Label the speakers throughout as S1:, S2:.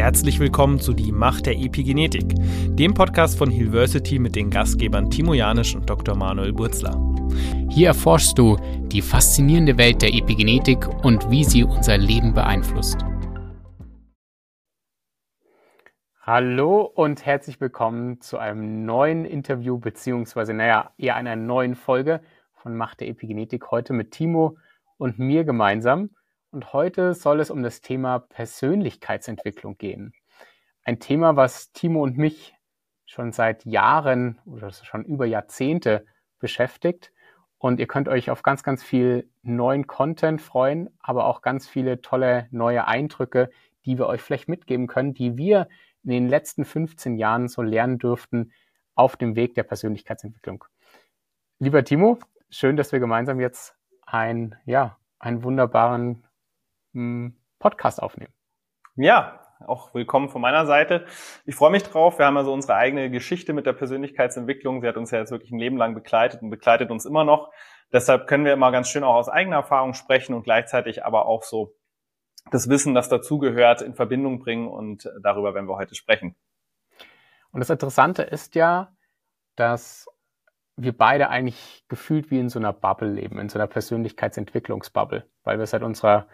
S1: Herzlich willkommen zu Die Macht der Epigenetik, dem Podcast von Hilversity mit den Gastgebern Timo Janisch und Dr. Manuel Burzler.
S2: Hier erforschst du die faszinierende Welt der Epigenetik und wie sie unser Leben beeinflusst. Hallo und herzlich willkommen zu einem neuen Interview, beziehungsweise, naja, eher einer neuen Folge von Macht der Epigenetik. Heute mit Timo und mir gemeinsam. Und heute soll es um das Thema Persönlichkeitsentwicklung gehen. Ein Thema, was Timo und mich schon seit Jahren oder schon über Jahrzehnte beschäftigt. Und ihr könnt euch auf ganz, ganz viel neuen Content freuen, aber auch ganz viele tolle neue Eindrücke, die wir euch vielleicht mitgeben können, die wir in den letzten 15 Jahren so lernen dürften auf dem Weg der Persönlichkeitsentwicklung. Lieber Timo, schön, dass wir gemeinsam jetzt ein, ja, einen wunderbaren Podcast aufnehmen.
S1: Ja, auch willkommen von meiner Seite. Ich freue mich drauf. Wir haben also unsere eigene Geschichte mit der Persönlichkeitsentwicklung. Sie hat uns ja jetzt wirklich ein Leben lang begleitet und begleitet uns immer noch. Deshalb können wir immer ganz schön auch aus eigener Erfahrung sprechen und gleichzeitig aber auch so das Wissen, das dazugehört, in Verbindung bringen und darüber werden wir heute sprechen.
S2: Und das Interessante ist ja, dass wir beide eigentlich gefühlt wie in so einer Bubble leben, in so einer Persönlichkeitsentwicklungsbubble, weil wir seit unserer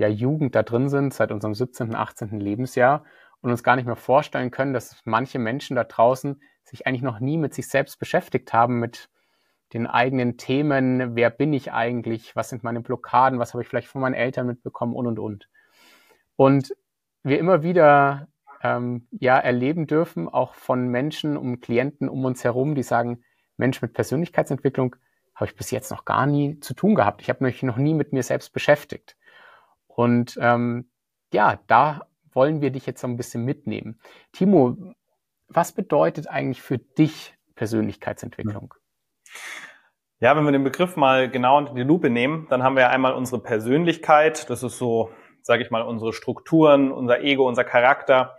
S2: ja, Jugend da drin sind, seit unserem 17., 18. Lebensjahr und uns gar nicht mehr vorstellen können, dass manche Menschen da draußen sich eigentlich noch nie mit sich selbst beschäftigt haben, mit den eigenen Themen, wer bin ich eigentlich, was sind meine Blockaden, was habe ich vielleicht von meinen Eltern mitbekommen und und und. Und wir immer wieder ähm, ja erleben dürfen, auch von Menschen, um Klienten um uns herum, die sagen, Mensch, mit Persönlichkeitsentwicklung habe ich bis jetzt noch gar nie zu tun gehabt. Ich habe mich noch nie mit mir selbst beschäftigt. Und ähm, ja, da wollen wir dich jetzt so ein bisschen mitnehmen. Timo, was bedeutet eigentlich für dich Persönlichkeitsentwicklung?
S1: Ja, wenn wir den Begriff mal genau unter die Lupe nehmen, dann haben wir einmal unsere Persönlichkeit. Das ist so, sage ich mal, unsere Strukturen, unser Ego, unser Charakter.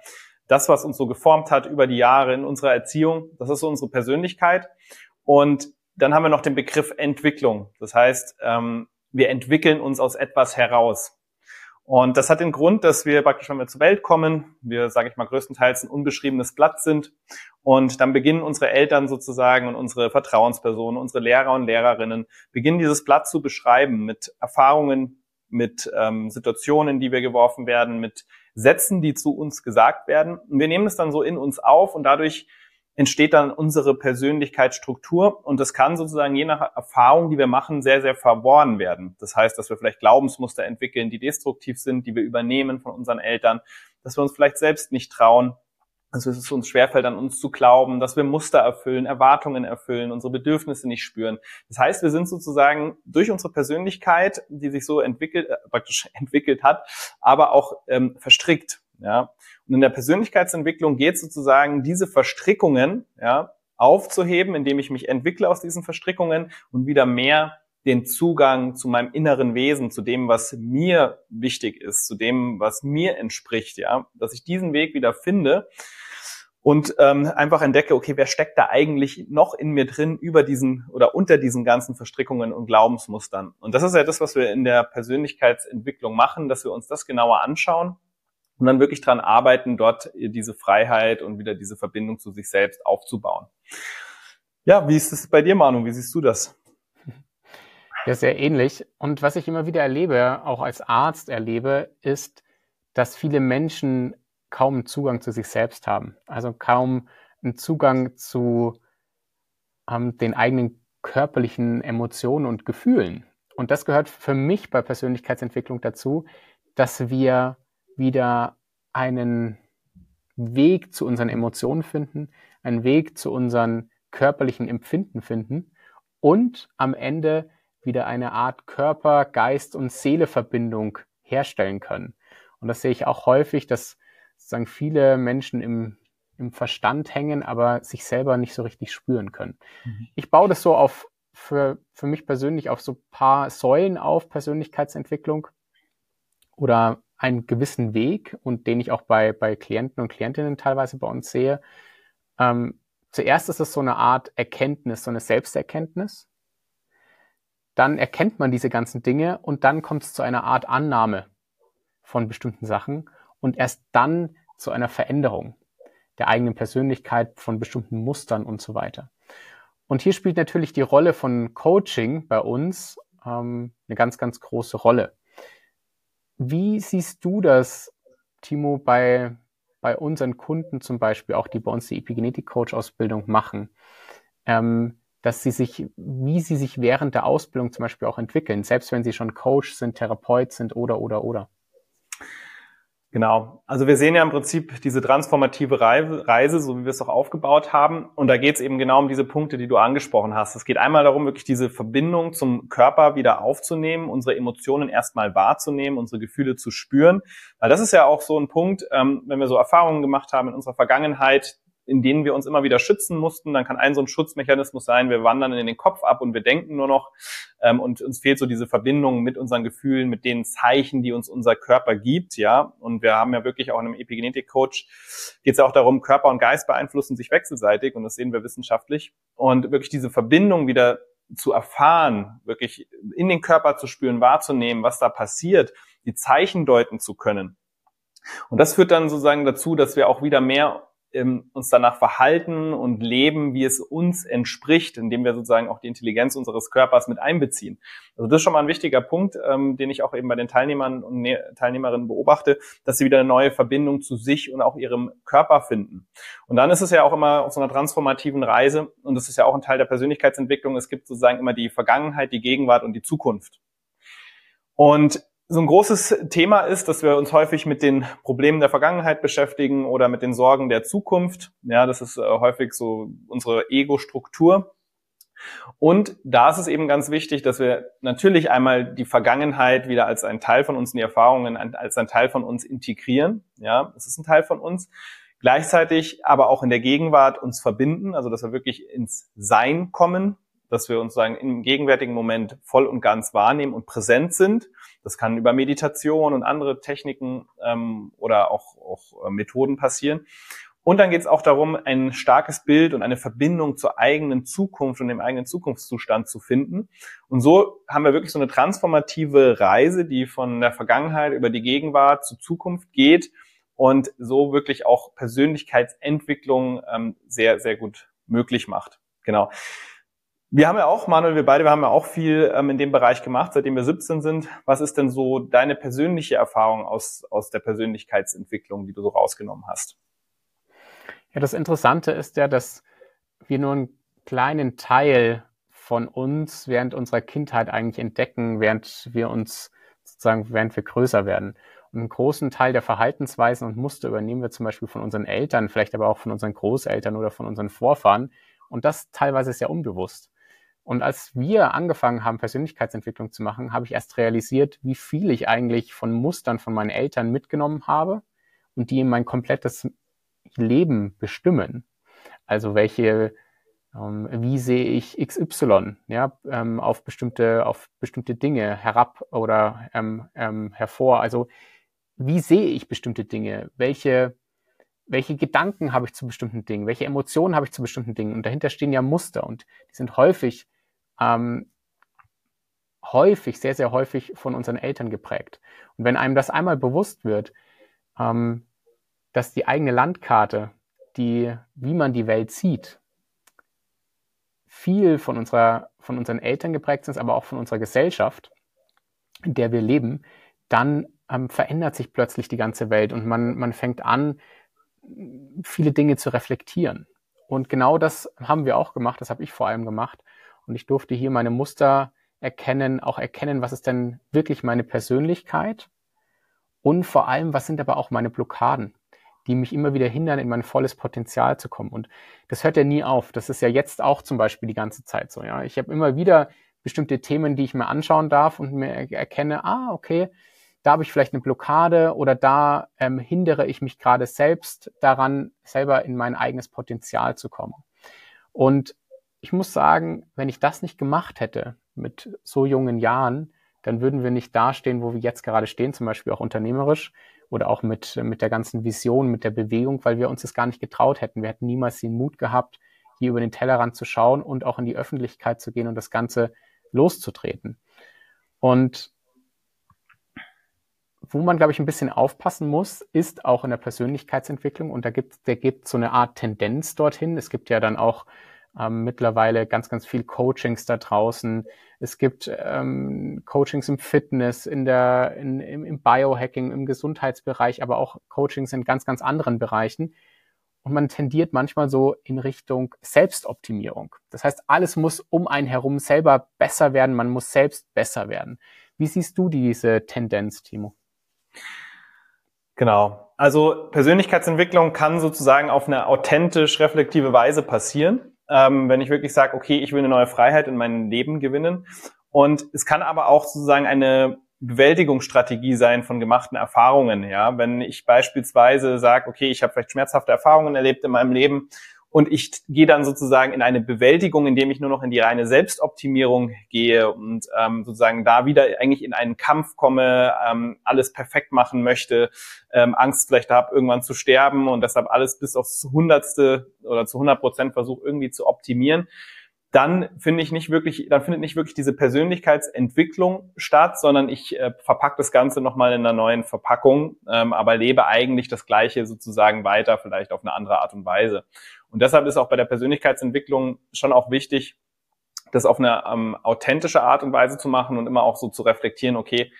S1: Das, was uns so geformt hat über die Jahre in unserer Erziehung, das ist so unsere Persönlichkeit. Und dann haben wir noch den Begriff Entwicklung. Das heißt, ähm, wir entwickeln uns aus etwas heraus. Und das hat den Grund, dass wir praktisch, wenn wir zur Welt kommen, wir, sage ich mal, größtenteils ein unbeschriebenes Blatt sind. Und dann beginnen unsere Eltern sozusagen und unsere Vertrauenspersonen, unsere Lehrer und Lehrerinnen, beginnen dieses Blatt zu beschreiben mit Erfahrungen, mit ähm, Situationen, in die wir geworfen werden, mit Sätzen, die zu uns gesagt werden. Und wir nehmen es dann so in uns auf und dadurch entsteht dann unsere Persönlichkeitsstruktur und das kann sozusagen je nach Erfahrung, die wir machen, sehr, sehr verworren werden. Das heißt, dass wir vielleicht Glaubensmuster entwickeln, die destruktiv sind, die wir übernehmen von unseren Eltern, dass wir uns vielleicht selbst nicht trauen, dass es uns schwerfällt, an uns zu glauben, dass wir Muster erfüllen, Erwartungen erfüllen, unsere Bedürfnisse nicht spüren. Das heißt, wir sind sozusagen durch unsere Persönlichkeit, die sich so entwickelt, äh, praktisch entwickelt hat, aber auch ähm, verstrickt. Ja, und in der Persönlichkeitsentwicklung geht sozusagen diese Verstrickungen ja, aufzuheben, indem ich mich entwickle aus diesen Verstrickungen und wieder mehr den Zugang zu meinem inneren Wesen, zu dem, was mir wichtig ist, zu dem, was mir entspricht, ja, dass ich diesen Weg wieder finde und ähm, einfach entdecke, okay, wer steckt da eigentlich noch in mir drin über diesen oder unter diesen ganzen Verstrickungen und Glaubensmustern? Und das ist ja das, was wir in der Persönlichkeitsentwicklung machen, dass wir uns das genauer anschauen und dann wirklich dran arbeiten, dort diese Freiheit und wieder diese Verbindung zu sich selbst aufzubauen. Ja, wie ist es bei dir, Manu? Wie siehst du das?
S2: Ja, sehr ähnlich. Und was ich immer wieder erlebe, auch als Arzt erlebe, ist, dass viele Menschen kaum Zugang zu sich selbst haben. Also kaum einen Zugang zu ähm, den eigenen körperlichen Emotionen und Gefühlen. Und das gehört für mich bei Persönlichkeitsentwicklung dazu, dass wir wieder einen Weg zu unseren Emotionen finden, einen Weg zu unseren körperlichen Empfinden finden und am Ende wieder eine Art Körper, Geist und Seele-Verbindung herstellen können. Und das sehe ich auch häufig, dass sozusagen viele Menschen im, im Verstand hängen, aber sich selber nicht so richtig spüren können. Mhm. Ich baue das so auf, für, für mich persönlich auf so paar Säulen auf, Persönlichkeitsentwicklung oder einen gewissen Weg und den ich auch bei, bei Klienten und Klientinnen teilweise bei uns sehe. Ähm, zuerst ist es so eine Art Erkenntnis, so eine Selbsterkenntnis. Dann erkennt man diese ganzen Dinge und dann kommt es zu einer Art Annahme von bestimmten Sachen und erst dann zu einer Veränderung der eigenen Persönlichkeit, von bestimmten Mustern und so weiter. Und hier spielt natürlich die Rolle von Coaching bei uns ähm, eine ganz, ganz große Rolle. Wie siehst du das, Timo, bei, bei unseren Kunden zum Beispiel, auch die bei uns die Epigenetik-Coach-Ausbildung machen? Ähm, dass sie sich, wie sie sich während der Ausbildung zum Beispiel auch entwickeln, selbst wenn sie schon Coach sind, Therapeut sind oder, oder, oder.
S1: Genau. Also wir sehen ja im Prinzip diese transformative Reise, so wie wir es auch aufgebaut haben. Und da geht es eben genau um diese Punkte, die du angesprochen hast. Es geht einmal darum, wirklich diese Verbindung zum Körper wieder aufzunehmen, unsere Emotionen erstmal wahrzunehmen, unsere Gefühle zu spüren. Weil das ist ja auch so ein Punkt, ähm, wenn wir so Erfahrungen gemacht haben in unserer Vergangenheit, in denen wir uns immer wieder schützen mussten. Dann kann ein so ein Schutzmechanismus sein, wir wandern in den Kopf ab und wir denken nur noch ähm, und uns fehlt so diese Verbindung mit unseren Gefühlen, mit den Zeichen, die uns unser Körper gibt, ja. Und wir haben ja wirklich auch in einem Epigenetik-Coach geht es ja auch darum, Körper und Geist beeinflussen sich wechselseitig und das sehen wir wissenschaftlich. Und wirklich diese Verbindung wieder zu erfahren, wirklich in den Körper zu spüren, wahrzunehmen, was da passiert, die Zeichen deuten zu können. Und das führt dann sozusagen dazu, dass wir auch wieder mehr ähm, uns danach verhalten und leben, wie es uns entspricht, indem wir sozusagen auch die Intelligenz unseres Körpers mit einbeziehen. Also das ist schon mal ein wichtiger Punkt, ähm, den ich auch eben bei den Teilnehmern und ne Teilnehmerinnen beobachte, dass sie wieder eine neue Verbindung zu sich und auch ihrem Körper finden. Und dann ist es ja auch immer auf so einer transformativen Reise und das ist ja auch ein Teil der Persönlichkeitsentwicklung. Es gibt sozusagen immer die Vergangenheit, die Gegenwart und die Zukunft. Und so ein großes Thema ist, dass wir uns häufig mit den Problemen der Vergangenheit beschäftigen oder mit den Sorgen der Zukunft. Ja, das ist äh, häufig so unsere Ego-Struktur. Und da ist es eben ganz wichtig, dass wir natürlich einmal die Vergangenheit wieder als ein Teil von uns, die Erfahrungen als ein Teil von uns integrieren. Ja, es ist ein Teil von uns. Gleichzeitig aber auch in der Gegenwart uns verbinden, also dass wir wirklich ins Sein kommen, dass wir uns sagen, im gegenwärtigen Moment voll und ganz wahrnehmen und präsent sind. Das kann über Meditation und andere Techniken ähm, oder auch, auch äh, Methoden passieren. Und dann geht es auch darum, ein starkes Bild und eine Verbindung zur eigenen Zukunft und dem eigenen Zukunftszustand zu finden. Und so haben wir wirklich so eine transformative Reise, die von der Vergangenheit über die Gegenwart zur Zukunft geht und so wirklich auch Persönlichkeitsentwicklung ähm, sehr, sehr gut möglich macht. Genau. Wir haben ja auch, Manuel, wir beide, wir haben ja auch viel ähm, in dem Bereich gemacht, seitdem wir 17 sind. Was ist denn so deine persönliche Erfahrung aus, aus der Persönlichkeitsentwicklung, die du so rausgenommen hast?
S2: Ja, das Interessante ist ja, dass wir nur einen kleinen Teil von uns während unserer Kindheit eigentlich entdecken, während wir uns sozusagen, während wir größer werden. Und einen großen Teil der Verhaltensweisen und Muster übernehmen wir zum Beispiel von unseren Eltern, vielleicht aber auch von unseren Großeltern oder von unseren Vorfahren. Und das teilweise sehr unbewusst. Und als wir angefangen haben, Persönlichkeitsentwicklung zu machen, habe ich erst realisiert, wie viel ich eigentlich von Mustern von meinen Eltern mitgenommen habe und die mein komplettes Leben bestimmen. Also welche, ähm, wie sehe ich XY, ja, ähm, auf bestimmte, auf bestimmte Dinge herab oder ähm, ähm hervor. Also wie sehe ich bestimmte Dinge? Welche, welche Gedanken habe ich zu bestimmten Dingen? Welche Emotionen habe ich zu bestimmten Dingen? Und dahinter stehen ja Muster und die sind häufig ähm, häufig, sehr, sehr häufig von unseren Eltern geprägt. Und wenn einem das einmal bewusst wird, ähm, dass die eigene Landkarte, die, wie man die Welt sieht, viel von unserer, von unseren Eltern geprägt ist, aber auch von unserer Gesellschaft, in der wir leben, dann ähm, verändert sich plötzlich die ganze Welt und man, man fängt an, viele Dinge zu reflektieren. Und genau das haben wir auch gemacht, das habe ich vor allem gemacht. Und ich durfte hier meine Muster erkennen, auch erkennen, was ist denn wirklich meine Persönlichkeit und vor allem, was sind aber auch meine Blockaden, die mich immer wieder hindern, in mein volles Potenzial zu kommen. Und das hört ja nie auf. Das ist ja jetzt auch zum Beispiel die ganze Zeit so. Ja, ich habe immer wieder bestimmte Themen, die ich mir anschauen darf und mir erkenne, ah, okay, da habe ich vielleicht eine Blockade oder da ähm, hindere ich mich gerade selbst daran, selber in mein eigenes Potenzial zu kommen. Und ich muss sagen, wenn ich das nicht gemacht hätte mit so jungen Jahren, dann würden wir nicht dastehen, wo wir jetzt gerade stehen, zum Beispiel auch unternehmerisch oder auch mit, mit der ganzen Vision, mit der Bewegung, weil wir uns das gar nicht getraut hätten. Wir hätten niemals den Mut gehabt, hier über den Tellerrand zu schauen und auch in die Öffentlichkeit zu gehen und das Ganze loszutreten. Und wo man, glaube ich, ein bisschen aufpassen muss, ist auch in der Persönlichkeitsentwicklung und da gibt der gibt so eine Art Tendenz dorthin. Es gibt ja dann auch ähm, mittlerweile ganz, ganz viel Coachings da draußen. Es gibt ähm, Coachings im Fitness, in der, in, im, im Biohacking, im Gesundheitsbereich, aber auch Coachings in ganz, ganz anderen Bereichen. Und man tendiert manchmal so in Richtung Selbstoptimierung. Das heißt, alles muss um einen herum selber besser werden. Man muss selbst besser werden. Wie siehst du diese Tendenz, Timo?
S1: Genau. Also Persönlichkeitsentwicklung kann sozusagen auf eine authentisch reflektive Weise passieren ähm, wenn ich wirklich sage, okay, ich will eine neue Freiheit in meinem Leben gewinnen. Und es kann aber auch sozusagen eine Bewältigungsstrategie sein von gemachten Erfahrungen. Ja, wenn ich beispielsweise sage, okay, ich habe vielleicht schmerzhafte Erfahrungen erlebt in meinem Leben und ich gehe dann sozusagen in eine Bewältigung, indem ich nur noch in die reine Selbstoptimierung gehe und ähm, sozusagen da wieder eigentlich in einen Kampf komme, ähm, alles perfekt machen möchte, ähm, Angst vielleicht habe, irgendwann zu sterben und deshalb alles bis aufs Hundertste oder zu 100 Prozent versuche irgendwie zu optimieren dann finde ich nicht wirklich, dann findet nicht wirklich diese Persönlichkeitsentwicklung statt, sondern ich äh, verpacke das Ganze nochmal in einer neuen Verpackung, ähm, aber lebe eigentlich das Gleiche sozusagen weiter, vielleicht auf eine andere Art und Weise. Und deshalb ist auch bei der Persönlichkeitsentwicklung schon auch wichtig, das auf eine ähm, authentische Art und Weise zu machen und immer auch so zu reflektieren, okay,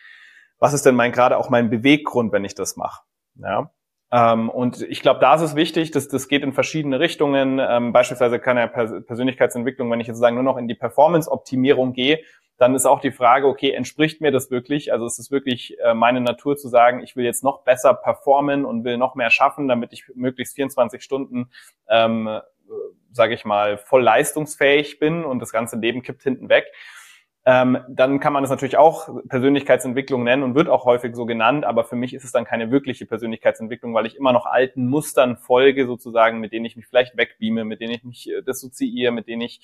S1: was ist denn mein gerade auch mein Beweggrund, wenn ich das mache? Ja. Ähm, und ich glaube, da ist es wichtig, dass das geht in verschiedene Richtungen. Ähm, beispielsweise kann ja Persönlichkeitsentwicklung, wenn ich jetzt sagen nur noch in die Performance-Optimierung gehe, dann ist auch die Frage, okay, entspricht mir das wirklich? Also ist es wirklich äh, meine Natur zu sagen, ich will jetzt noch besser performen und will noch mehr schaffen, damit ich möglichst 24 Stunden, ähm, äh, sage ich mal, voll leistungsfähig bin und das ganze Leben kippt hinten weg ähm, dann kann man es natürlich auch Persönlichkeitsentwicklung nennen und wird auch häufig so genannt, aber für mich ist es dann keine wirkliche Persönlichkeitsentwicklung, weil ich immer noch alten Mustern folge, sozusagen, mit denen ich mich vielleicht wegbeame, mit denen ich mich äh, dissoziiere, mit denen ich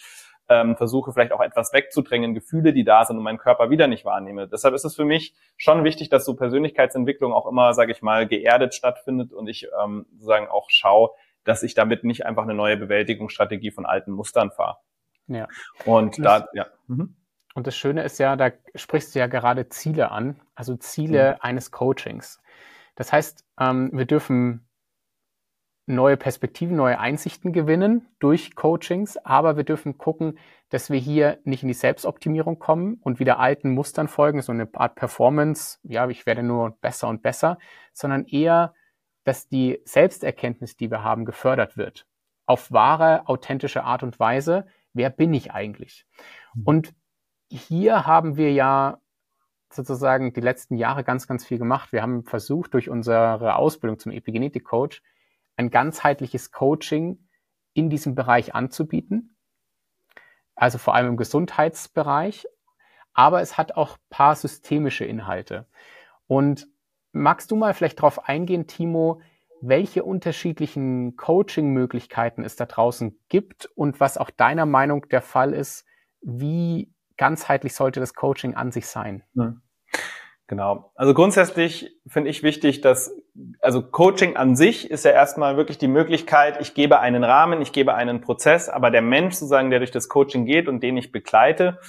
S1: ähm, versuche vielleicht auch etwas wegzudrängen, Gefühle, die da sind und meinen Körper wieder nicht wahrnehme. Deshalb ist es für mich schon wichtig, dass so Persönlichkeitsentwicklung auch immer, sage ich mal, geerdet stattfindet und ich ähm, sozusagen auch schaue, dass ich damit nicht einfach eine neue Bewältigungsstrategie von alten Mustern fahre. Ja. Und da, ja. Mhm.
S2: Und das Schöne ist ja, da sprichst du ja gerade Ziele an, also Ziele mhm. eines Coachings. Das heißt, ähm, wir dürfen neue Perspektiven, neue Einsichten gewinnen durch Coachings, aber wir dürfen gucken, dass wir hier nicht in die Selbstoptimierung kommen und wieder alten Mustern folgen, so eine Art Performance, ja, ich werde nur besser und besser, sondern eher, dass die Selbsterkenntnis, die wir haben, gefördert wird. Auf wahre, authentische Art und Weise. Wer bin ich eigentlich? Mhm. Und hier haben wir ja sozusagen die letzten Jahre ganz, ganz viel gemacht. Wir haben versucht, durch unsere Ausbildung zum Epigenetik-Coach ein ganzheitliches Coaching in diesem Bereich anzubieten. Also vor allem im Gesundheitsbereich. Aber es hat auch paar systemische Inhalte. Und magst du mal vielleicht darauf eingehen, Timo, welche unterschiedlichen Coaching-Möglichkeiten es da draußen gibt und was auch deiner Meinung der Fall ist, wie ganzheitlich sollte das Coaching an sich sein?
S1: Genau. Also grundsätzlich finde ich wichtig, dass, also Coaching an sich ist ja erstmal wirklich die Möglichkeit, ich gebe einen Rahmen, ich gebe einen Prozess, aber der Mensch sozusagen, der durch das Coaching geht und den ich begleite,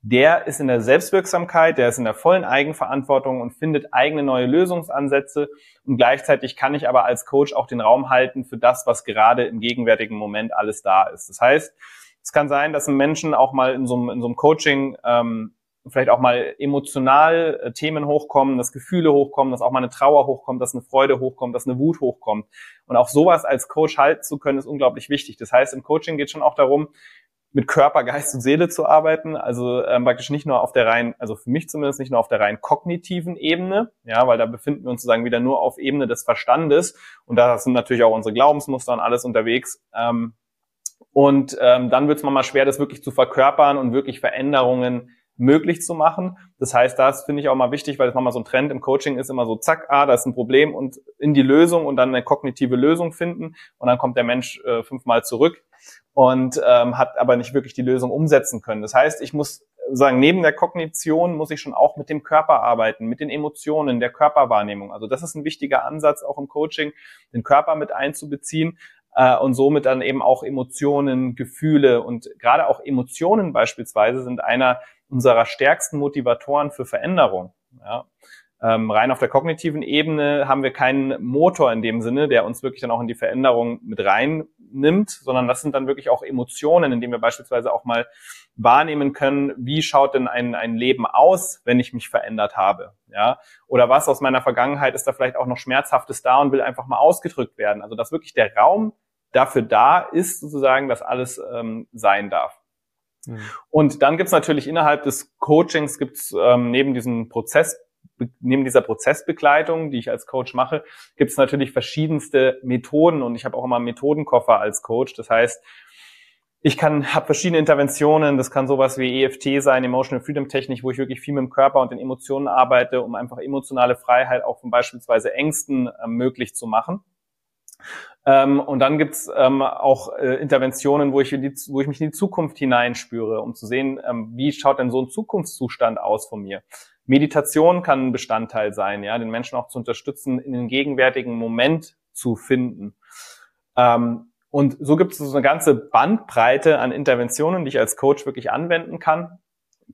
S1: der ist in der Selbstwirksamkeit, der ist in der vollen Eigenverantwortung und findet eigene neue Lösungsansätze. Und gleichzeitig kann ich aber als Coach auch den Raum halten für das, was gerade im gegenwärtigen Moment alles da ist. Das heißt, es kann sein, dass ein Menschen auch mal in so einem, in so einem Coaching ähm, vielleicht auch mal emotional äh, Themen hochkommen, dass Gefühle hochkommen, dass auch mal eine Trauer hochkommt, dass eine Freude hochkommt, dass eine Wut hochkommt. Und auch sowas als Coach halten zu können, ist unglaublich wichtig. Das heißt, im Coaching geht schon auch darum, mit Körper, Geist und Seele zu arbeiten. Also ähm, praktisch nicht nur auf der rein, also für mich zumindest nicht nur auf der rein kognitiven Ebene, ja, weil da befinden wir uns sozusagen wieder nur auf Ebene des Verstandes und da sind natürlich auch unsere Glaubensmuster und alles unterwegs. Ähm, und ähm, dann wird es mal schwer, das wirklich zu verkörpern und wirklich Veränderungen möglich zu machen. Das heißt, das finde ich auch mal wichtig, weil das manchmal so ein Trend im Coaching ist, immer so, zack, ah, da ist ein Problem und in die Lösung und dann eine kognitive Lösung finden und dann kommt der Mensch äh, fünfmal zurück und ähm, hat aber nicht wirklich die Lösung umsetzen können. Das heißt, ich muss sagen, neben der Kognition muss ich schon auch mit dem Körper arbeiten, mit den Emotionen, der Körperwahrnehmung. Also das ist ein wichtiger Ansatz auch im Coaching, den Körper mit einzubeziehen, äh, und somit dann eben auch Emotionen, Gefühle und gerade auch Emotionen beispielsweise sind einer unserer stärksten Motivatoren für Veränderung. Ja. Ähm, rein auf der kognitiven Ebene haben wir keinen Motor in dem Sinne, der uns wirklich dann auch in die Veränderung mit reinnimmt, sondern das sind dann wirklich auch Emotionen, indem wir beispielsweise auch mal wahrnehmen können, wie schaut denn ein, ein Leben aus, wenn ich mich verändert habe, ja? Oder was aus meiner Vergangenheit ist da vielleicht auch noch Schmerzhaftes da und will einfach mal ausgedrückt werden. Also dass wirklich der Raum dafür da ist, sozusagen, dass alles ähm, sein darf. Mhm. Und dann gibt's natürlich innerhalb des Coachings gibt's ähm, neben diesem Prozess neben dieser Prozessbegleitung, die ich als Coach mache, gibt es natürlich verschiedenste Methoden und ich habe auch immer einen Methodenkoffer als Coach. Das heißt, ich kann habe verschiedene Interventionen. Das kann sowas wie EFT sein, Emotional Freedom Technik, wo ich wirklich viel mit dem Körper und den Emotionen arbeite, um einfach emotionale Freiheit auch von beispielsweise Ängsten äh, möglich zu machen. Ähm, und dann gibt's ähm, auch äh, Interventionen, wo ich, die, wo ich mich in die Zukunft hineinspüre, um zu sehen, ähm, wie schaut denn so ein Zukunftszustand aus von mir. Meditation kann ein Bestandteil sein, ja, den Menschen auch zu unterstützen, in den gegenwärtigen Moment zu finden. Ähm, und so gibt es so eine ganze Bandbreite an Interventionen, die ich als Coach wirklich anwenden kann.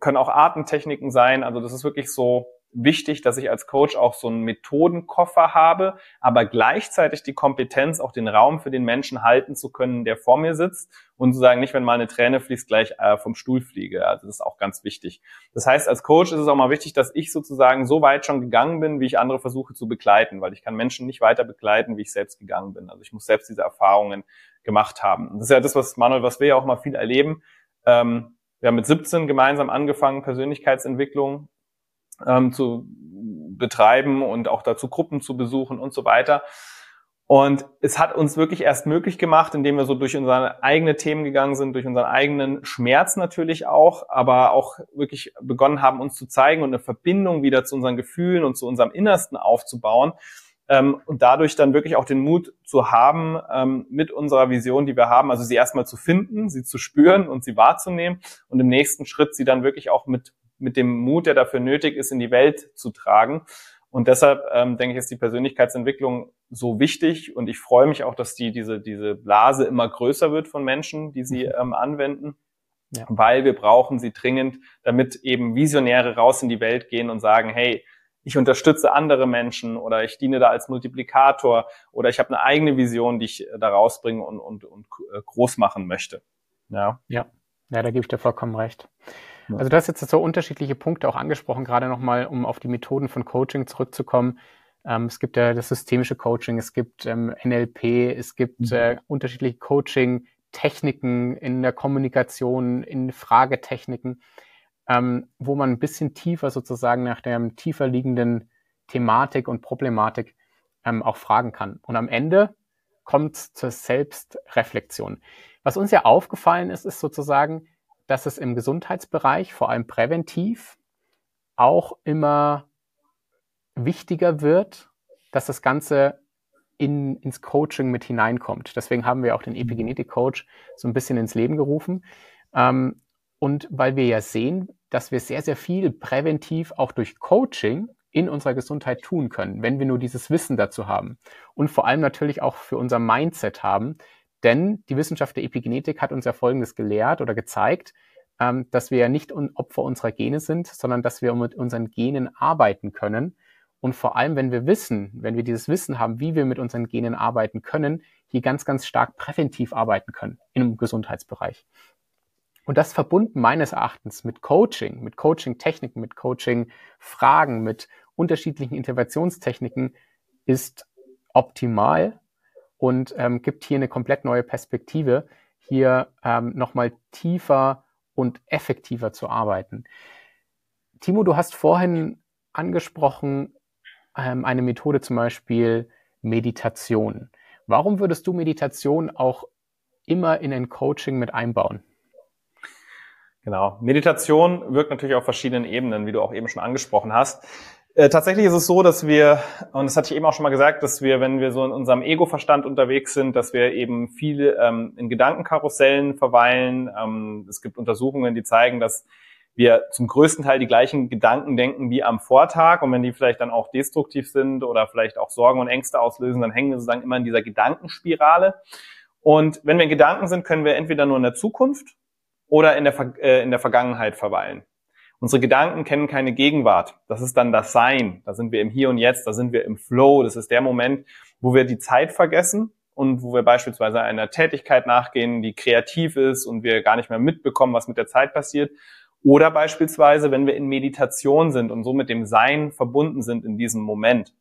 S1: Können auch Artentechniken sein. Also das ist wirklich so wichtig, dass ich als Coach auch so einen Methodenkoffer habe, aber gleichzeitig die Kompetenz, auch den Raum für den Menschen halten zu können, der vor mir sitzt und zu sagen, nicht, wenn mal eine Träne fließt, gleich äh, vom Stuhl fliege. Also das ist auch ganz wichtig. Das heißt, als Coach ist es auch mal wichtig, dass ich sozusagen so weit schon gegangen bin, wie ich andere versuche zu begleiten, weil ich kann Menschen nicht weiter begleiten, wie ich selbst gegangen bin. Also ich muss selbst diese Erfahrungen gemacht haben. Und das ist ja das, was Manuel, was wir ja auch mal viel erleben. Ähm, wir haben mit 17 gemeinsam angefangen, Persönlichkeitsentwicklung ähm, zu betreiben und auch dazu Gruppen zu besuchen und so weiter. Und es hat uns wirklich erst möglich gemacht, indem wir so durch unsere eigenen Themen gegangen sind, durch unseren eigenen Schmerz natürlich auch, aber auch wirklich begonnen haben, uns zu zeigen und eine Verbindung wieder zu unseren Gefühlen und zu unserem Innersten aufzubauen. Ähm, und dadurch dann wirklich auch den Mut zu haben, ähm, mit unserer Vision, die wir haben, also sie erstmal zu finden, sie zu spüren und sie wahrzunehmen und im nächsten Schritt sie dann wirklich auch mit mit dem Mut, der dafür nötig ist, in die Welt zu tragen. Und deshalb ähm, denke ich, ist die Persönlichkeitsentwicklung so wichtig und ich freue mich auch, dass die diese diese Blase immer größer wird von Menschen, die sie mhm. ähm, anwenden, ja. weil wir brauchen sie dringend, damit eben Visionäre raus in die Welt gehen und sagen, hey, ich unterstütze andere Menschen oder ich diene da als Multiplikator oder ich habe eine eigene Vision, die ich da rausbringen und, und, und äh, groß machen möchte.
S2: Ja. ja, ja, da gebe ich dir vollkommen recht. Also du hast jetzt so unterschiedliche Punkte auch angesprochen, gerade nochmal, um auf die Methoden von Coaching zurückzukommen. Ähm, es gibt ja das systemische Coaching, es gibt ähm, NLP, es gibt mhm. äh, unterschiedliche Coaching-Techniken in der Kommunikation, in Fragetechniken, ähm, wo man ein bisschen tiefer sozusagen nach der tiefer liegenden Thematik und Problematik ähm, auch fragen kann. Und am Ende kommt zur Selbstreflexion. Was uns ja aufgefallen ist, ist sozusagen, dass es im Gesundheitsbereich, vor allem präventiv, auch immer wichtiger wird, dass das Ganze in, ins Coaching mit hineinkommt. Deswegen haben wir auch den Epigenetik-Coach so ein bisschen ins Leben gerufen. Ähm, und weil wir ja sehen, dass wir sehr, sehr viel präventiv auch durch Coaching in unserer Gesundheit tun können, wenn wir nur dieses Wissen dazu haben. Und vor allem natürlich auch für unser Mindset haben, denn die Wissenschaft der Epigenetik hat uns ja Folgendes gelehrt oder gezeigt, ähm, dass wir ja nicht Opfer unserer Gene sind, sondern dass wir mit unseren Genen arbeiten können. Und vor allem, wenn wir wissen, wenn wir dieses Wissen haben, wie wir mit unseren Genen arbeiten können, hier ganz, ganz stark präventiv arbeiten können im Gesundheitsbereich. Und das verbunden meines Erachtens mit Coaching, mit Coaching-Techniken, mit Coaching-Fragen, mit unterschiedlichen Interventionstechniken ist optimal und ähm, gibt hier eine komplett neue Perspektive, hier ähm, nochmal tiefer und effektiver zu arbeiten. Timo, du hast vorhin angesprochen, ähm, eine Methode zum Beispiel Meditation. Warum würdest du Meditation auch immer in ein Coaching mit einbauen?
S1: Genau. Meditation wirkt natürlich auf verschiedenen Ebenen, wie du auch eben schon angesprochen hast. Äh, tatsächlich ist es so, dass wir, und das hatte ich eben auch schon mal gesagt, dass wir, wenn wir so in unserem Ego-Verstand unterwegs sind, dass wir eben viel ähm, in Gedankenkarussellen verweilen. Ähm, es gibt Untersuchungen, die zeigen, dass wir zum größten Teil die gleichen Gedanken denken wie am Vortag. Und wenn die vielleicht dann auch destruktiv sind oder vielleicht auch Sorgen und Ängste auslösen, dann hängen wir sozusagen immer in dieser Gedankenspirale. Und wenn wir in Gedanken sind, können wir entweder nur in der Zukunft oder in der, äh, in der Vergangenheit verweilen. Unsere Gedanken kennen keine Gegenwart. Das ist dann das Sein. Da sind wir im Hier und Jetzt, da sind wir im Flow. Das ist der Moment, wo wir die Zeit vergessen und wo wir beispielsweise einer Tätigkeit nachgehen, die kreativ ist und wir gar nicht mehr mitbekommen, was mit der Zeit passiert. Oder beispielsweise, wenn wir in Meditation sind und so mit dem Sein verbunden sind in diesem Moment.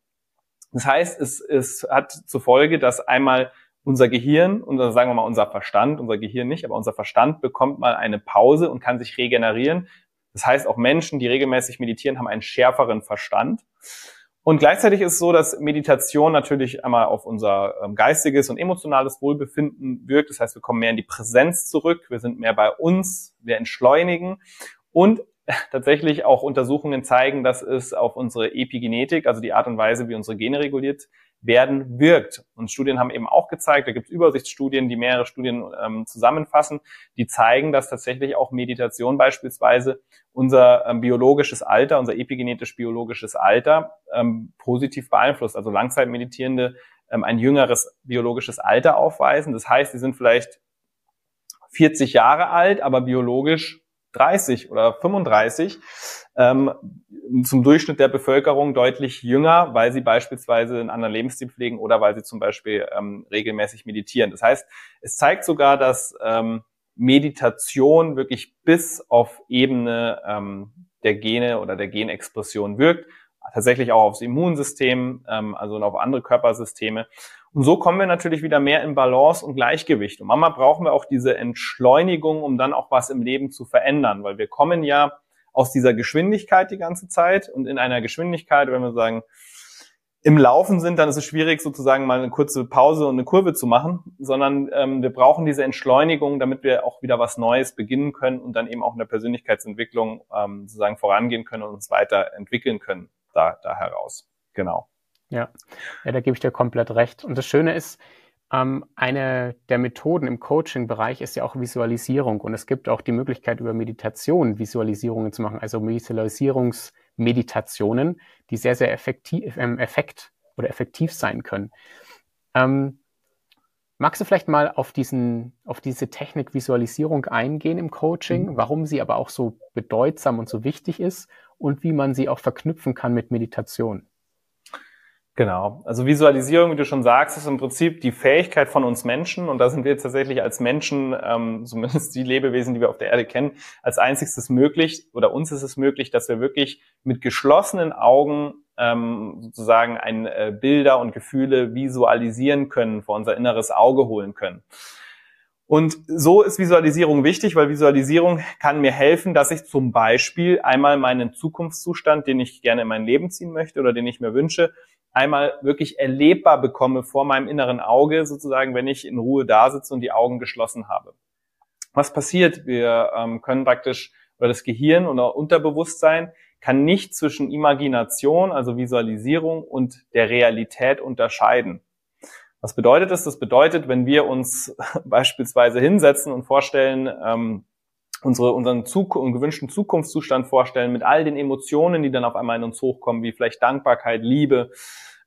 S1: Das heißt, es, es hat zur Folge, dass einmal unser Gehirn, unser, sagen wir mal unser Verstand, unser Gehirn nicht, aber unser Verstand bekommt mal eine Pause und kann sich regenerieren. Das heißt, auch Menschen, die regelmäßig meditieren, haben einen schärferen Verstand. Und gleichzeitig ist es so, dass Meditation natürlich einmal auf unser ähm, geistiges und emotionales Wohlbefinden wirkt. Das heißt, wir kommen mehr in die Präsenz zurück, wir sind mehr bei uns, wir entschleunigen. Und tatsächlich auch Untersuchungen zeigen, dass es auf unsere Epigenetik, also die Art und Weise, wie unsere Gene reguliert werden, wirkt. Und Studien haben eben auch gezeigt, da gibt es Übersichtsstudien, die mehrere Studien ähm, zusammenfassen, die zeigen, dass tatsächlich auch Meditation beispielsweise unser ähm, biologisches Alter, unser epigenetisch-biologisches Alter ähm, positiv beeinflusst. Also Langzeitmeditierende ähm, ein jüngeres biologisches Alter aufweisen. Das heißt, sie sind vielleicht 40 Jahre alt, aber biologisch 30 oder 35 ähm, zum Durchschnitt der Bevölkerung deutlich jünger, weil sie beispielsweise einen anderen Lebensstil pflegen oder weil sie zum Beispiel ähm, regelmäßig meditieren. Das heißt, es zeigt sogar, dass ähm, Meditation wirklich bis auf Ebene ähm, der Gene oder der Genexpression wirkt, tatsächlich auch aufs Immunsystem, ähm, also auf andere Körpersysteme. Und so kommen wir natürlich wieder mehr in Balance und Gleichgewicht. Und manchmal brauchen wir auch diese Entschleunigung, um dann auch was im Leben zu verändern, weil wir kommen ja aus dieser Geschwindigkeit die ganze Zeit und in einer Geschwindigkeit, wenn wir sagen, im Laufen sind, dann ist es schwierig, sozusagen mal eine kurze Pause und eine Kurve zu machen, sondern ähm, wir brauchen diese Entschleunigung, damit wir auch wieder was Neues beginnen können und dann eben auch in der Persönlichkeitsentwicklung ähm, sozusagen vorangehen können und uns weiterentwickeln können da, da heraus. Genau.
S2: Ja. ja, da gebe ich dir komplett recht. Und das Schöne ist, ähm, eine der Methoden im Coaching-Bereich ist ja auch Visualisierung. Und es gibt auch die Möglichkeit, über Meditation Visualisierungen zu machen, also Visualisierungsmeditationen, die sehr, sehr effektiv, ähm, effekt oder effektiv sein können. Ähm, magst du vielleicht mal auf, diesen, auf diese Technik Visualisierung eingehen im Coaching, mhm. warum sie aber auch so bedeutsam und so wichtig ist und wie man sie auch verknüpfen kann mit Meditation?
S1: Genau. Also Visualisierung, wie du schon sagst, ist im Prinzip die Fähigkeit von uns Menschen und da sind wir tatsächlich als Menschen, ähm, zumindest die Lebewesen, die wir auf der Erde kennen, als einziges möglich oder uns ist es möglich, dass wir wirklich mit geschlossenen Augen ähm, sozusagen ein äh, Bilder und Gefühle visualisieren können, vor unser inneres Auge holen können. Und so ist Visualisierung wichtig, weil Visualisierung kann mir helfen, dass ich zum Beispiel einmal meinen Zukunftszustand, den ich gerne in mein Leben ziehen möchte oder den ich mir wünsche, einmal wirklich erlebbar bekomme vor meinem inneren Auge, sozusagen, wenn ich in Ruhe da sitze und die Augen geschlossen habe. Was passiert? Wir ähm, können praktisch, oder das Gehirn oder Unterbewusstsein kann nicht zwischen Imagination, also Visualisierung und der Realität unterscheiden. Was bedeutet das? Das bedeutet, wenn wir uns beispielsweise hinsetzen und vorstellen, ähm, unsere, unseren Zug gewünschten Zukunftszustand vorstellen mit all den Emotionen, die dann auf einmal in uns hochkommen, wie vielleicht Dankbarkeit, Liebe,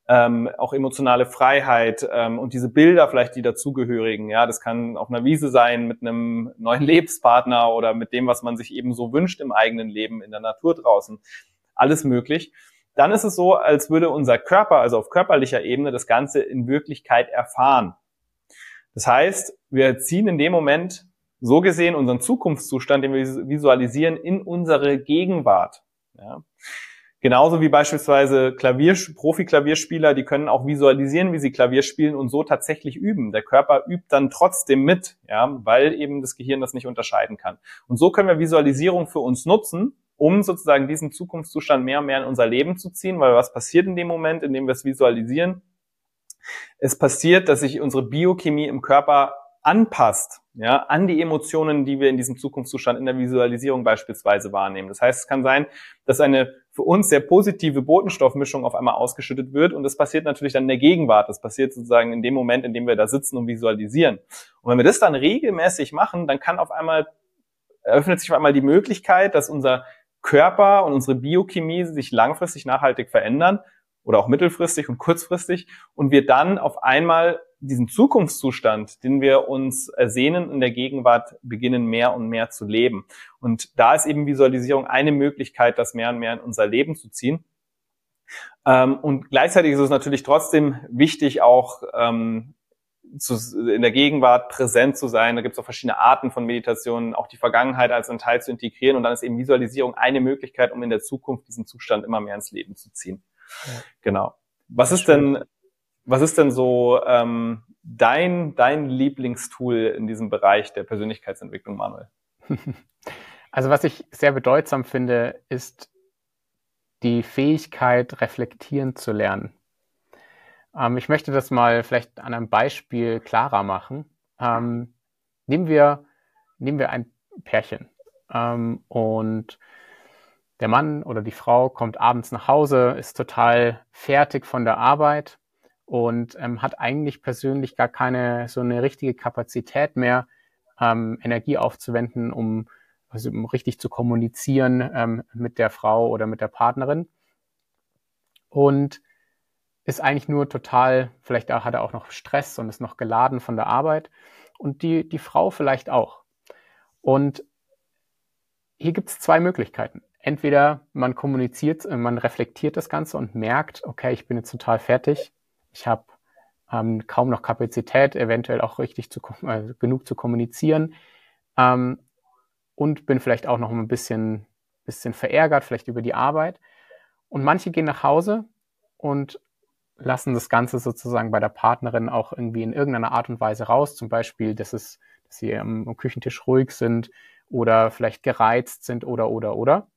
S1: ähm, auch emotionale Freiheit ähm, und diese Bilder vielleicht, die dazugehörigen. Ja, das kann auf einer Wiese sein mit einem neuen Lebenspartner oder mit dem, was man sich eben so wünscht im eigenen Leben, in der Natur draußen. Alles möglich. Dann ist es so, als würde unser Körper, also auf körperlicher Ebene, das Ganze in Wirklichkeit erfahren. Das heißt, wir ziehen in dem Moment so gesehen unseren Zukunftszustand, den wir visualisieren, in unsere Gegenwart. Ja. Genauso wie beispielsweise Klavier, Profi-Klavierspieler, die können auch visualisieren, wie sie Klavier spielen und so tatsächlich üben. Der Körper übt dann trotzdem mit, ja, weil eben das Gehirn das nicht unterscheiden kann. Und so können wir Visualisierung für uns nutzen, um sozusagen diesen Zukunftszustand mehr und mehr in unser Leben zu ziehen, weil was passiert in dem Moment, in dem wir es visualisieren? Es passiert, dass sich unsere Biochemie im Körper anpasst, ja, an die Emotionen, die wir in diesem Zukunftszustand in der Visualisierung beispielsweise wahrnehmen. Das heißt, es kann sein, dass eine für uns sehr positive Botenstoffmischung auf einmal ausgeschüttet wird und das passiert natürlich dann in der Gegenwart. Das passiert sozusagen in dem Moment, in dem wir da sitzen und visualisieren. Und wenn wir das dann regelmäßig machen, dann kann auf einmal eröffnet sich auf einmal die Möglichkeit, dass unser Körper und unsere Biochemie sich langfristig nachhaltig verändern oder auch mittelfristig und kurzfristig und wir dann auf einmal diesen Zukunftszustand, den wir uns ersehnen in der Gegenwart, beginnen mehr und mehr zu leben. Und da ist eben Visualisierung eine Möglichkeit, das mehr und mehr in unser Leben zu ziehen. Ähm, und gleichzeitig ist es natürlich trotzdem wichtig, auch ähm, zu, in der Gegenwart präsent zu sein. Da gibt es auch verschiedene Arten von Meditationen, auch die Vergangenheit als einen Teil zu integrieren. Und dann ist eben Visualisierung eine Möglichkeit, um in der Zukunft diesen Zustand immer mehr ins Leben zu ziehen. Ja. Genau. Was ist denn, was ist denn so ähm, dein, dein Lieblingstool in diesem Bereich der Persönlichkeitsentwicklung, Manuel?
S2: Also was ich sehr bedeutsam finde, ist die Fähigkeit, reflektieren zu lernen. Ähm, ich möchte das mal vielleicht an einem Beispiel klarer machen. Ähm, nehmen, wir, nehmen wir ein Pärchen ähm, und der Mann oder die Frau kommt abends nach Hause, ist total fertig von der Arbeit und ähm, hat eigentlich persönlich gar keine so eine richtige Kapazität mehr, ähm, Energie aufzuwenden, um, also, um richtig zu kommunizieren ähm, mit der Frau oder mit der Partnerin. Und ist eigentlich nur total, vielleicht hat er auch noch Stress und ist noch geladen von der Arbeit. Und die, die Frau vielleicht auch. Und hier gibt es zwei Möglichkeiten entweder man kommuniziert, äh, man reflektiert das Ganze und merkt, okay, ich bin jetzt total fertig, ich habe ähm, kaum noch Kapazität, eventuell auch richtig zu, äh, genug zu kommunizieren ähm, und bin vielleicht auch noch ein bisschen, bisschen verärgert, vielleicht über die Arbeit. Und manche gehen nach Hause und lassen das Ganze sozusagen bei der Partnerin auch irgendwie in irgendeiner Art und Weise raus. Zum Beispiel, dass, es, dass sie am Küchentisch ruhig sind oder vielleicht gereizt sind oder, oder, oder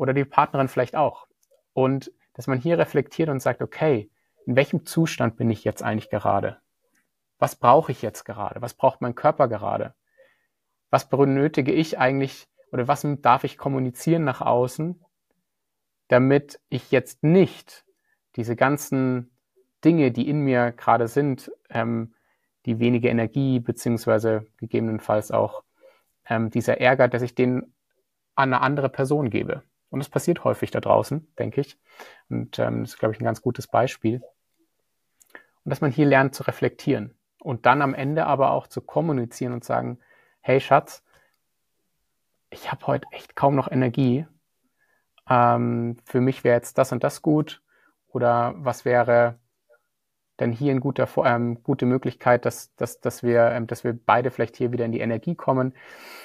S2: oder die Partnerin vielleicht auch. Und dass man hier reflektiert und sagt, okay, in welchem Zustand bin ich jetzt eigentlich gerade? Was brauche ich jetzt gerade? Was braucht mein Körper gerade? Was benötige ich eigentlich oder was darf ich kommunizieren nach außen, damit ich jetzt nicht diese ganzen Dinge, die in mir gerade sind, ähm, die wenige Energie beziehungsweise gegebenenfalls auch ähm, dieser Ärger, dass ich den an eine andere Person gebe. Und das passiert häufig da draußen, denke ich. Und ähm, das ist, glaube ich, ein ganz gutes Beispiel. Und dass man hier lernt zu reflektieren und dann am Ende aber auch zu kommunizieren und sagen, hey Schatz, ich habe heute echt kaum noch Energie. Ähm, für mich wäre jetzt das und das gut. Oder was wäre denn hier eine gute, ähm, gute Möglichkeit, dass, dass, dass, wir, ähm, dass wir beide vielleicht hier wieder in die Energie kommen.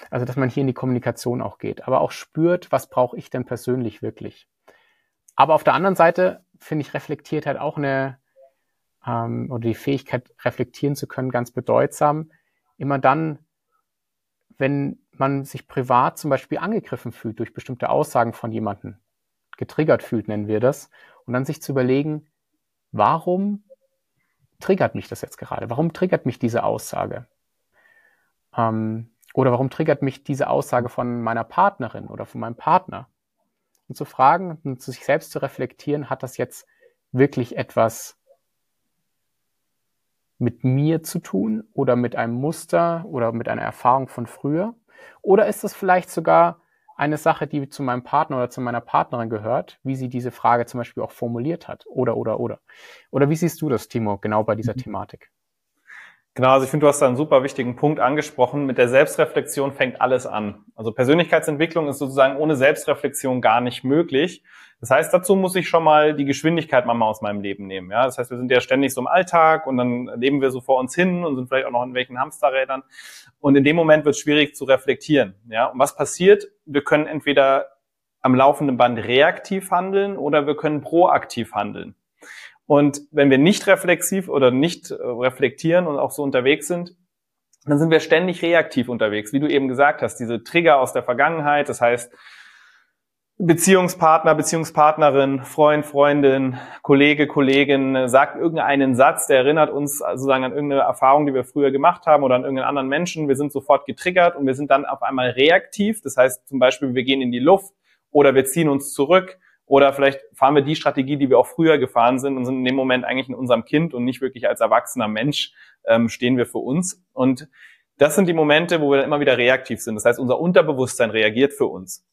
S2: Also dass man hier in die Kommunikation auch geht, aber auch spürt, was brauche ich denn persönlich wirklich. Aber auf der anderen Seite finde ich reflektiert halt auch eine ähm, oder die Fähigkeit reflektieren zu können ganz bedeutsam. Immer dann, wenn man sich privat zum Beispiel angegriffen fühlt durch bestimmte Aussagen von jemandem, getriggert fühlt, nennen wir das, und dann sich zu überlegen, warum triggert mich das jetzt gerade? Warum triggert mich diese Aussage? Ähm, oder warum triggert mich diese Aussage von meiner Partnerin oder von meinem Partner? Und zu fragen und zu sich selbst zu reflektieren, hat das jetzt wirklich etwas mit mir zu tun oder mit einem Muster oder mit einer Erfahrung von früher? Oder ist das vielleicht sogar eine Sache, die zu meinem Partner oder zu meiner Partnerin gehört, wie sie diese Frage zum Beispiel auch formuliert hat. Oder, oder, oder. Oder wie siehst du das, Timo, genau bei dieser mhm. Thematik?
S1: Genau, also ich finde, du hast da einen super wichtigen Punkt angesprochen. Mit der Selbstreflexion fängt alles an. Also Persönlichkeitsentwicklung ist sozusagen ohne Selbstreflexion gar nicht möglich. Das heißt, dazu muss ich schon mal die Geschwindigkeit mal aus meinem Leben nehmen. Ja, das heißt, wir sind ja ständig so im Alltag und dann leben wir so vor uns hin und sind vielleicht auch noch in welchen Hamsterrädern. Und in dem Moment wird es schwierig zu reflektieren. Ja, und was passiert? Wir können entweder am laufenden Band reaktiv handeln oder wir können proaktiv handeln. Und wenn wir nicht reflexiv oder nicht äh, reflektieren und auch so unterwegs sind, dann sind wir ständig reaktiv unterwegs, wie du eben gesagt hast, diese Trigger aus der Vergangenheit, das heißt Beziehungspartner, Beziehungspartnerin, Freund, Freundin, Kollege, Kollegin äh, sagt irgendeinen Satz, der erinnert uns sozusagen an irgendeine Erfahrung, die wir früher gemacht haben oder an irgendeinen anderen Menschen. Wir sind sofort getriggert und wir sind dann auf einmal reaktiv. Das heißt zum Beispiel, wir gehen in die Luft oder wir ziehen uns zurück oder vielleicht fahren wir die Strategie, die wir auch früher gefahren sind und sind in dem Moment eigentlich in unserem Kind und nicht wirklich als erwachsener Mensch ähm, stehen wir für uns. Und das sind die Momente, wo wir dann immer wieder reaktiv sind. Das heißt, unser Unterbewusstsein reagiert für uns.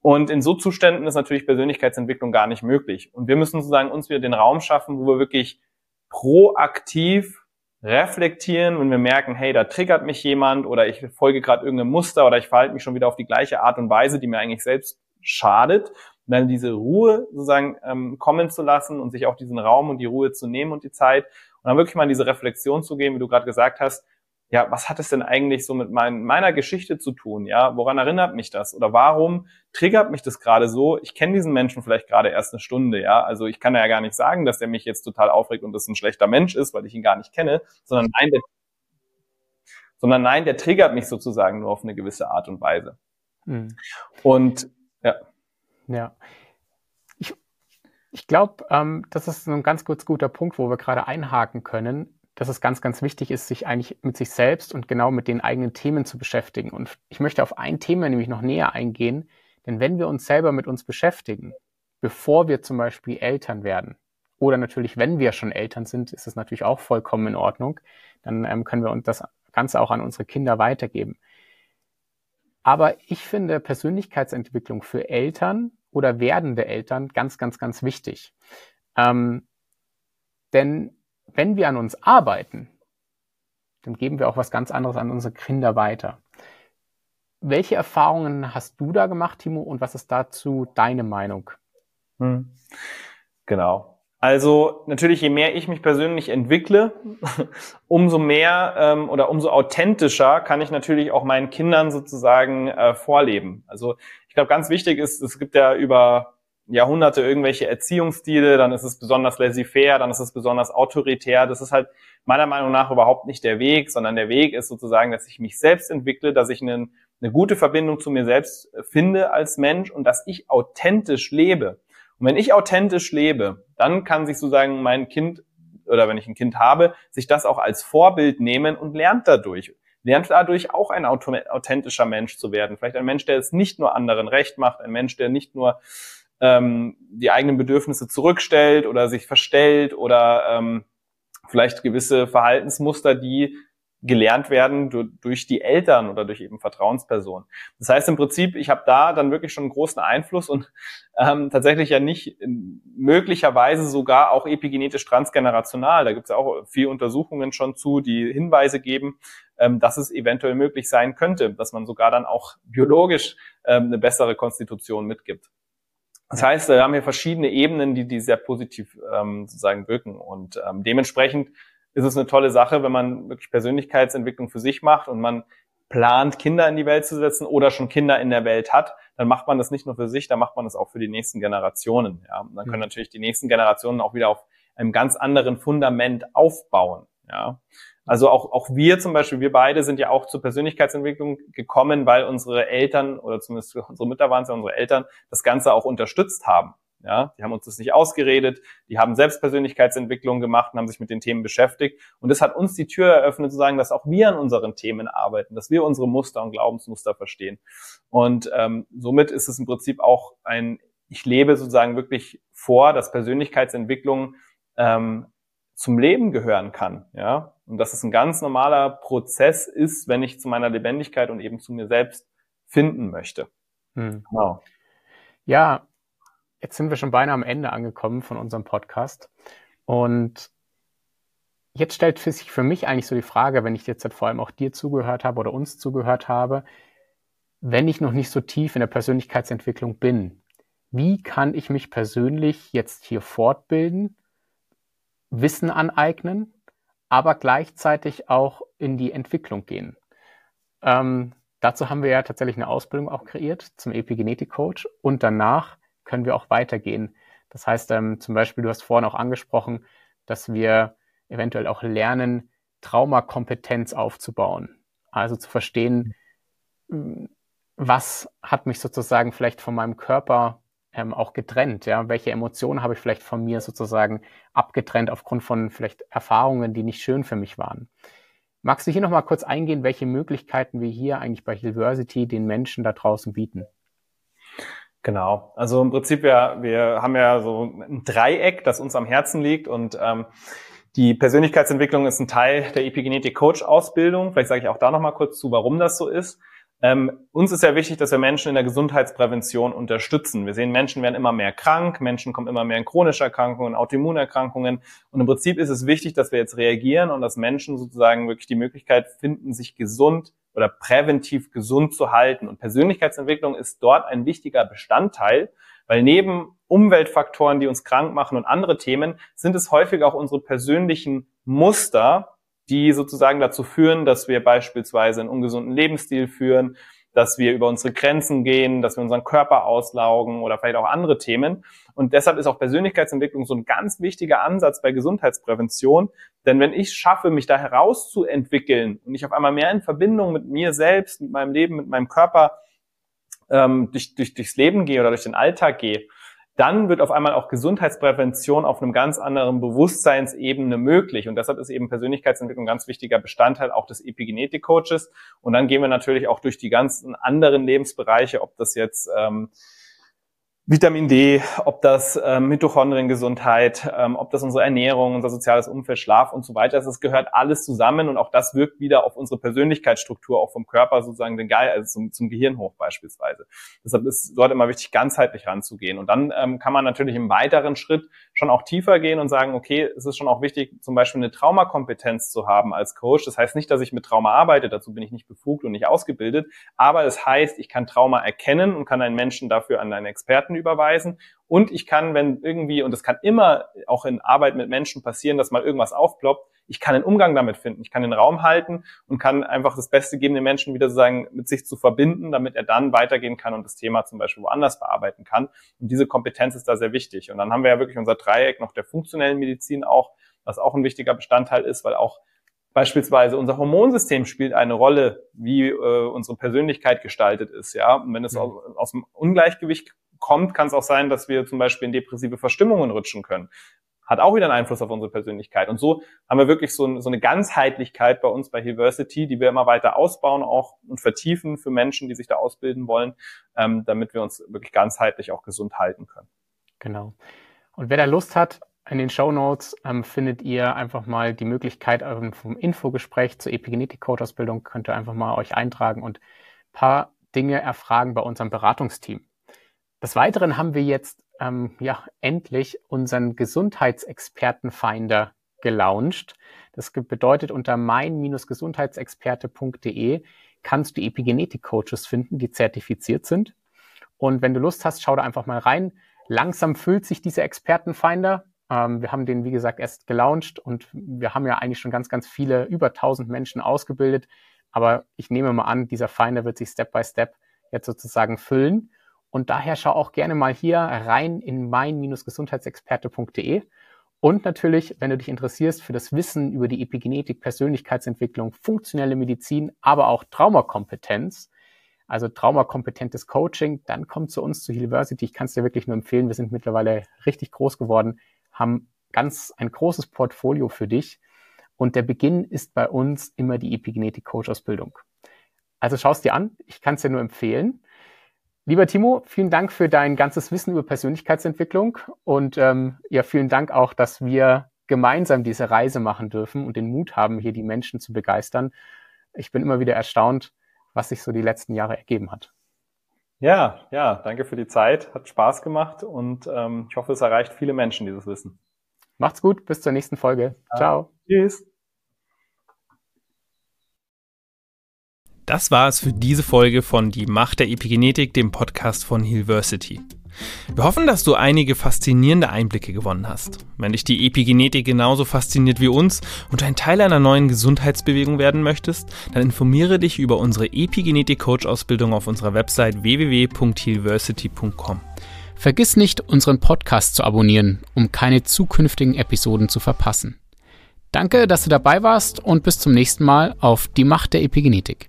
S1: Und in so Zuständen ist natürlich Persönlichkeitsentwicklung gar nicht möglich. Und wir müssen sozusagen uns wieder den Raum schaffen, wo wir wirklich proaktiv reflektieren, wenn wir merken, hey, da triggert mich jemand oder ich folge gerade irgendeinem Muster oder ich verhalte mich schon wieder auf die gleiche Art und Weise, die mir eigentlich selbst schadet, dann diese Ruhe sozusagen ähm, kommen zu lassen und sich auch diesen Raum und die Ruhe zu nehmen und die Zeit und dann wirklich mal in diese Reflexion zu gehen, wie du gerade gesagt hast, ja, was hat es denn eigentlich so mit mein, meiner Geschichte zu tun? Ja, woran erinnert mich das? Oder warum triggert mich das gerade so? Ich kenne diesen Menschen vielleicht gerade erst eine Stunde, ja. Also ich kann ja gar nicht sagen, dass der mich jetzt total aufregt und das ein schlechter Mensch ist, weil ich ihn gar nicht kenne, sondern nein, der, sondern nein, der triggert mich sozusagen nur auf eine gewisse Art und Weise. Mhm. Und
S2: ja. Ich, ich glaube, ähm, das ist ein ganz kurz guter Punkt, wo wir gerade einhaken können dass es ganz, ganz wichtig ist, sich eigentlich mit sich selbst und genau mit den eigenen Themen zu beschäftigen. Und ich möchte auf ein Thema nämlich noch näher eingehen, denn wenn wir uns selber mit uns beschäftigen, bevor wir zum Beispiel Eltern werden, oder natürlich, wenn wir schon Eltern sind, ist es natürlich auch vollkommen in Ordnung, dann ähm, können wir uns das Ganze auch an unsere Kinder weitergeben. Aber ich finde Persönlichkeitsentwicklung für Eltern oder werdende Eltern ganz, ganz, ganz wichtig. Ähm, denn wenn wir an uns arbeiten, dann geben wir auch was ganz anderes an unsere Kinder weiter. Welche Erfahrungen hast du da gemacht, Timo, und was ist dazu deine Meinung? Hm.
S1: Genau. Also natürlich, je mehr ich mich persönlich entwickle, umso mehr ähm, oder umso authentischer kann ich natürlich auch meinen Kindern sozusagen äh, vorleben. Also ich glaube, ganz wichtig ist, es gibt ja über Jahrhunderte irgendwelche Erziehungsstile, dann ist es besonders laissez-faire, dann ist es besonders autoritär. Das ist halt meiner Meinung nach überhaupt nicht der Weg, sondern der Weg ist sozusagen, dass ich mich selbst entwickle, dass ich eine, eine gute Verbindung zu mir selbst finde als Mensch und dass ich authentisch lebe. Und wenn ich authentisch lebe, dann kann sich sozusagen mein Kind oder wenn ich ein Kind habe, sich das auch als Vorbild nehmen und lernt dadurch. Lernt dadurch auch ein authentischer Mensch zu werden. Vielleicht ein Mensch, der es nicht nur anderen recht macht, ein Mensch, der nicht nur ähm, die eigenen Bedürfnisse zurückstellt oder sich verstellt oder ähm, vielleicht gewisse Verhaltensmuster, die gelernt werden durch die Eltern oder durch eben Vertrauenspersonen. Das heißt im Prinzip, ich habe da dann wirklich schon einen großen Einfluss und ähm, tatsächlich ja nicht möglicherweise sogar auch epigenetisch transgenerational. Da gibt es ja auch viele Untersuchungen schon zu, die Hinweise geben, ähm, dass es eventuell möglich sein könnte, dass man sogar dann auch biologisch ähm, eine bessere Konstitution mitgibt. Das heißt, wir haben hier verschiedene Ebenen, die, die sehr positiv ähm, sozusagen wirken. Und ähm, dementsprechend ist es eine tolle Sache, wenn man wirklich Persönlichkeitsentwicklung für sich macht und man plant, Kinder in die Welt zu setzen oder schon Kinder in der Welt hat, dann macht man das nicht nur für sich, dann macht man das auch für die nächsten Generationen. Ja. Und dann können natürlich die nächsten Generationen auch wieder auf einem ganz anderen Fundament aufbauen. Ja. Also auch, auch wir zum Beispiel, wir beide sind ja auch zur Persönlichkeitsentwicklung gekommen, weil unsere Eltern oder zumindest unsere Mütter waren es ja unsere Eltern, das Ganze auch unterstützt haben. Ja, die haben uns das nicht ausgeredet, die haben selbst Persönlichkeitsentwicklung gemacht und haben sich mit den Themen beschäftigt. Und das hat uns die Tür eröffnet, zu sagen, dass auch wir an unseren Themen arbeiten, dass wir unsere Muster und Glaubensmuster verstehen. Und ähm, somit ist es im Prinzip auch ein, ich lebe sozusagen wirklich vor, dass Persönlichkeitsentwicklung ähm, zum Leben gehören kann, ja, und dass es ein ganz normaler Prozess ist, wenn ich zu meiner Lebendigkeit und eben zu mir selbst finden möchte. Hm.
S2: Genau. Ja, jetzt sind wir schon beinahe am Ende angekommen von unserem Podcast und jetzt stellt sich für mich eigentlich so die Frage, wenn ich jetzt halt vor allem auch dir zugehört habe oder uns zugehört habe, wenn ich noch nicht so tief in der Persönlichkeitsentwicklung bin, wie kann ich mich persönlich jetzt hier fortbilden Wissen aneignen, aber gleichzeitig auch in die Entwicklung gehen. Ähm, dazu haben wir ja tatsächlich eine Ausbildung auch kreiert zum Epigenetik-Coach und danach können wir auch weitergehen. Das heißt, ähm, zum Beispiel, du hast vorhin auch angesprochen, dass wir eventuell auch lernen, Traumakompetenz aufzubauen. Also zu verstehen, was hat mich sozusagen vielleicht von meinem Körper ähm, auch getrennt? Ja? Welche Emotionen habe ich vielleicht von mir sozusagen abgetrennt aufgrund von vielleicht Erfahrungen, die nicht schön für mich waren? Magst du hier nochmal kurz eingehen, welche Möglichkeiten wir hier eigentlich bei Hillversity den Menschen da draußen bieten?
S1: Genau. Also im Prinzip, wir, wir haben ja so ein Dreieck, das uns am Herzen liegt und ähm, die Persönlichkeitsentwicklung ist ein Teil der Epigenetik Coach Ausbildung. Vielleicht sage ich auch da nochmal kurz zu, warum das so ist. Ähm, uns ist ja wichtig, dass wir Menschen in der Gesundheitsprävention unterstützen. Wir sehen, Menschen werden immer mehr krank, Menschen kommen immer mehr in chronische Erkrankungen, Autoimmunerkrankungen. Und im Prinzip ist es wichtig, dass wir jetzt reagieren und dass Menschen sozusagen wirklich die Möglichkeit finden, sich gesund oder präventiv gesund zu halten. Und Persönlichkeitsentwicklung ist dort ein wichtiger Bestandteil, weil neben Umweltfaktoren, die uns krank machen und andere Themen, sind es häufig auch unsere persönlichen Muster, die sozusagen dazu führen, dass wir beispielsweise einen ungesunden Lebensstil führen, dass wir über unsere Grenzen gehen, dass wir unseren Körper auslaugen oder vielleicht auch andere Themen. Und deshalb ist auch Persönlichkeitsentwicklung so ein ganz wichtiger Ansatz bei Gesundheitsprävention. Denn wenn ich schaffe, mich da herauszuentwickeln und ich auf einmal mehr in Verbindung mit mir selbst, mit meinem Leben, mit meinem Körper ähm, durch, durch, durchs Leben gehe oder durch den Alltag gehe, dann wird auf einmal auch Gesundheitsprävention auf einem ganz anderen Bewusstseinsebene möglich. Und deshalb ist eben Persönlichkeitsentwicklung ein ganz wichtiger Bestandteil auch des Epigenetik-Coaches. Und dann gehen wir natürlich auch durch die ganzen anderen Lebensbereiche, ob das jetzt ähm, Vitamin D, ob das ähm, Mitochondriengesundheit, ähm, ob das unsere Ernährung, unser soziales Umfeld, Schlaf und so weiter ist. Es gehört alles zusammen und auch das wirkt wieder auf unsere Persönlichkeitsstruktur, auch vom Körper sozusagen den Geil, also zum, zum Gehirn hoch beispielsweise. Deshalb ist dort immer wichtig, ganzheitlich ranzugehen. Und dann ähm, kann man natürlich im weiteren Schritt schon auch tiefer gehen und sagen, okay, es ist schon auch wichtig, zum Beispiel eine Traumakompetenz zu haben als Coach. Das heißt nicht, dass ich mit Trauma arbeite, dazu bin ich nicht befugt und nicht ausgebildet, aber es das heißt, ich kann Trauma erkennen und kann einen Menschen dafür an einen Experten überweisen. Und ich kann, wenn irgendwie, und das kann immer auch in Arbeit mit Menschen passieren, dass mal irgendwas aufploppt, ich kann einen Umgang damit finden. Ich kann den Raum halten und kann einfach das Beste geben, den Menschen wieder sozusagen mit sich zu verbinden, damit er dann weitergehen kann und das Thema zum Beispiel woanders bearbeiten kann. Und diese Kompetenz ist da sehr wichtig. Und dann haben wir ja wirklich unser Dreieck noch der funktionellen Medizin auch, was auch ein wichtiger Bestandteil ist, weil auch Beispielsweise unser Hormonsystem spielt eine Rolle, wie äh, unsere Persönlichkeit gestaltet ist. Ja, und wenn es mhm. aus, aus dem Ungleichgewicht kommt, kann es auch sein, dass wir zum Beispiel in depressive Verstimmungen rutschen können. Hat auch wieder einen Einfluss auf unsere Persönlichkeit. Und so haben wir wirklich so, so eine Ganzheitlichkeit bei uns bei University, die wir immer weiter ausbauen auch und vertiefen für Menschen, die sich da ausbilden wollen, ähm, damit wir uns wirklich ganzheitlich auch gesund halten können.
S2: Genau. Und wer da Lust hat, in den Show Notes ähm, findet ihr einfach mal die Möglichkeit vom Infogespräch zur Epigenetik-Code-Ausbildung. Könnt ihr einfach mal euch eintragen und ein paar Dinge erfragen bei unserem Beratungsteam. Des Weiteren haben wir jetzt ähm, ja endlich unseren Gesundheitsexpertenfinder gelauncht. Das bedeutet, unter mein-gesundheitsexperte.de kannst du Epigenetik-Coaches finden, die zertifiziert sind. Und wenn du Lust hast, schau da einfach mal rein. Langsam füllt sich dieser Expertenfinder. Ähm, wir haben den, wie gesagt, erst gelauncht und wir haben ja eigentlich schon ganz, ganz viele, über 1000 Menschen ausgebildet. Aber ich nehme mal an, dieser Finder wird sich Step by Step jetzt sozusagen füllen. Und daher schau auch gerne mal hier rein in mein-gesundheitsexperte.de. Und natürlich, wenn du dich interessierst für das Wissen über die Epigenetik, Persönlichkeitsentwicklung, funktionelle Medizin, aber auch Traumakompetenz, also traumakompetentes Coaching, dann komm zu uns zu University. Ich kann es dir wirklich nur empfehlen. Wir sind mittlerweile richtig groß geworden, haben ganz ein großes Portfolio für dich. Und der Beginn ist bei uns immer die Epigenetik Coach Ausbildung. Also schau es dir an. Ich kann es dir nur empfehlen. Lieber Timo, vielen Dank für dein ganzes Wissen über Persönlichkeitsentwicklung und ähm, ja, vielen Dank auch, dass wir gemeinsam diese Reise machen dürfen und den Mut haben, hier die Menschen zu begeistern. Ich bin immer wieder erstaunt, was sich so die letzten Jahre ergeben hat.
S1: Ja, ja, danke für die Zeit, hat Spaß gemacht und ähm, ich hoffe, es erreicht viele Menschen, dieses Wissen.
S2: Macht's gut, bis zur nächsten Folge. Ja. Ciao.
S1: Tschüss.
S3: Das war es für diese Folge von Die Macht der Epigenetik, dem Podcast von Hillversity. Wir hoffen, dass du einige faszinierende Einblicke gewonnen hast. Wenn dich die Epigenetik genauso fasziniert wie uns und ein Teil einer neuen Gesundheitsbewegung werden möchtest, dann informiere dich über unsere Epigenetik-Coach-Ausbildung auf unserer Website www.hillversity.com.
S2: Vergiss nicht, unseren Podcast zu abonnieren, um keine zukünftigen Episoden zu verpassen. Danke, dass du dabei warst und bis zum nächsten Mal auf Die Macht der Epigenetik.